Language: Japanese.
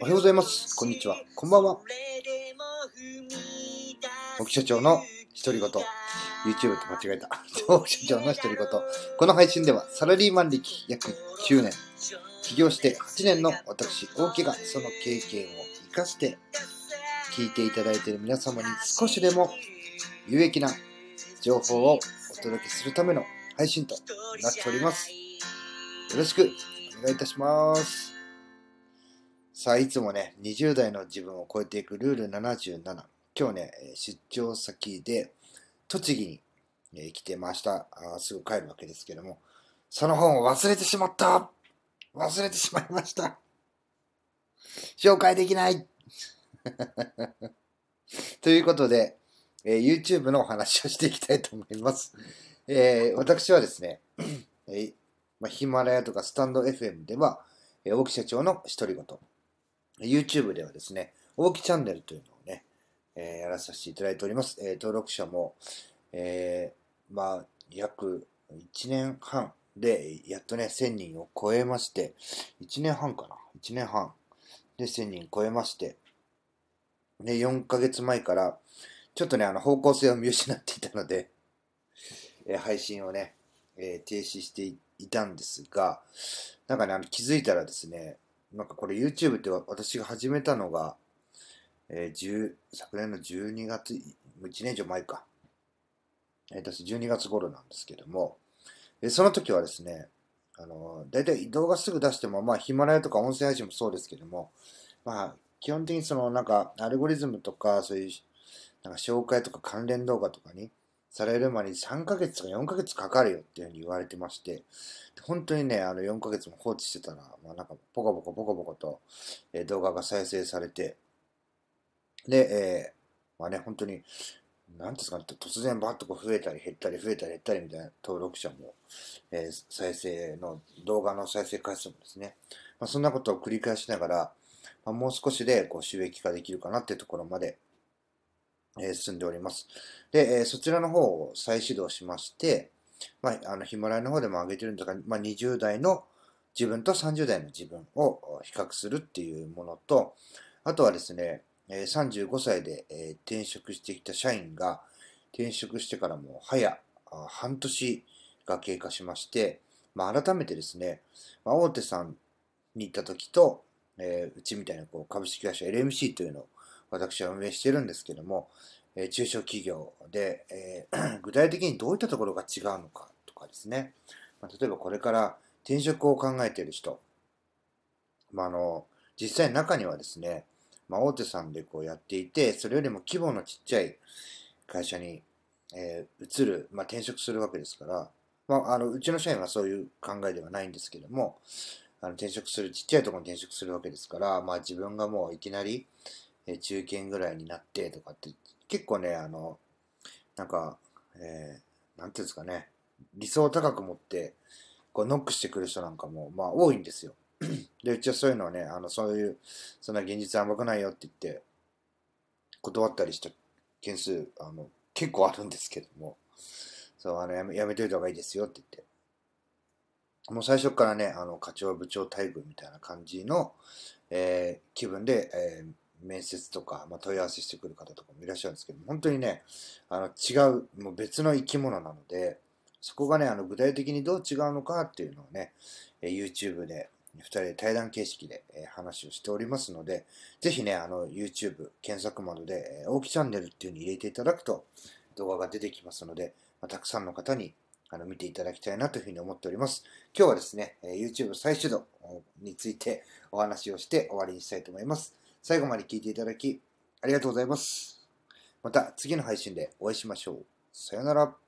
おはようございます。こんにちは。こんばんは。沖社長の独り言。YouTube と間違えた。沖社長の独り言。この配信ではサラリーマン歴約9年、起業して8年の私、大木がその経験を生かして聞いていただいている皆様に少しでも有益な情報をお届けするための配信となっております。よろしくお願いいたします。さあ、いつもね、20代の自分を超えていくルール77。今日ね、出張先で栃木に、来てましたあ。すぐ帰るわけですけども、その本を忘れてしまった忘れてしまいました紹介できない ということで、えー YouTube のお話をしていきたいと思います。えー私はですね、えーまあ、ヒマラヤとかスタンド FM では、えー大木社長の独り言、YouTube ではですね、大木チャンネルというのをね、えーやらさせていただいております。えー登録者も、えーまあ、約1年半で、やっとね、1000人を超えまして、1年半かな ?1 年半で1000人超えまして、で、4ヶ月前から、ちょっとね、あの、方向性を見失っていたので、えー配信をね、えー停止していいたんですが、なんかね、あの気づいたらですね、なんかこれ YouTube って私が始めたのが、えー10昨年の12月、1年以上前か。えー、私12月頃なんですけども、えその時はですね、あのー、だいたい動画すぐ出しても、まあヒマラヤとか音声配信もそうですけども、まあ基本的にそのなんかアルゴリズムとかそういうなんか紹介とか関連動画とかにされるまで3ヶ月とか4ヶ月かかるよっていうふうに言われてまして、本当にね、あの4ヶ月も放置してたら、まあなんかポコポコポコポコと、えー動画が再生されて、で、えーまあね、本当に、なんですかね、突然バッとこう増えたり減ったり増えたり減ったりみたいな登録者も、えー再生の、動画の再生回数もですね、まあ、そんなことを繰り返しながら、まあ、もう少しでこう収益化できるかなっていうところまで、えー進んでおります。で、えーそちらの方を再始動しまして、まあ、あのヒマラヤの方でも上げてるんですが、まあ、20代の自分と30代の自分を比較するっていうものと、あとはですね、35歳で、転職してきた社員が転職してからもう早半年が経過しまして、まあ、改めてですね、まあ、大手さんに行った時と、えーうちみたいなこう株式会社 LMC というのを私は運営してるんですけども、え中小企業で、えー 具体的にどういったところが違うのかとかですね、ま、例えばこれから転職を考えている人、まあ、の実際中にはですね、まあ、大手さんでこうやっていて、それよりも規模のちっちゃい会社に、えー移る、まあ、転職するわけですから、まあ、あのうちの社員はそういう考えではないんですけども、あの転職する、ちっちゃいところに転職するわけですから、まあ、自分がもういきなり、え中堅ぐらいになってとかって、結構ね、あの、なんか、えーなんていうんですかね、理想を高く持って、こうノックしてくる人なんかも、まあ、多いんですよ。で、うちはそういうのをね、あの、そういう、そんな現実甘くないよって言って、断ったりした件数、あの、結構あるんですけども、そう、あの、やめ、やめといた方がいいですよって言って。もう最初からね、あの、課長部長待遇みたいな感じの、えー気分で、えー面接とか、まあ、問い合わせしてくる方とかもいらっしゃるんですけど、本当にね、あの違う、もう別の生き物なので、そこがね、あの具体的にどう違うのかっていうのをね、YouTube で2人で対談形式で、話をしておりますので、ぜひね、あの YouTube 検索窓で、大木チャンネルっていうのに入れていただくと動画が出てきますので、まあ、たくさんの方にあの見ていただきたいなというふうに思っております。今日はですね、YouTube 再始動についてお話をして終わりにしたいと思います。最後まで聴いていただきありがとうございます。また次の配信でお会いしましょう。さよなら。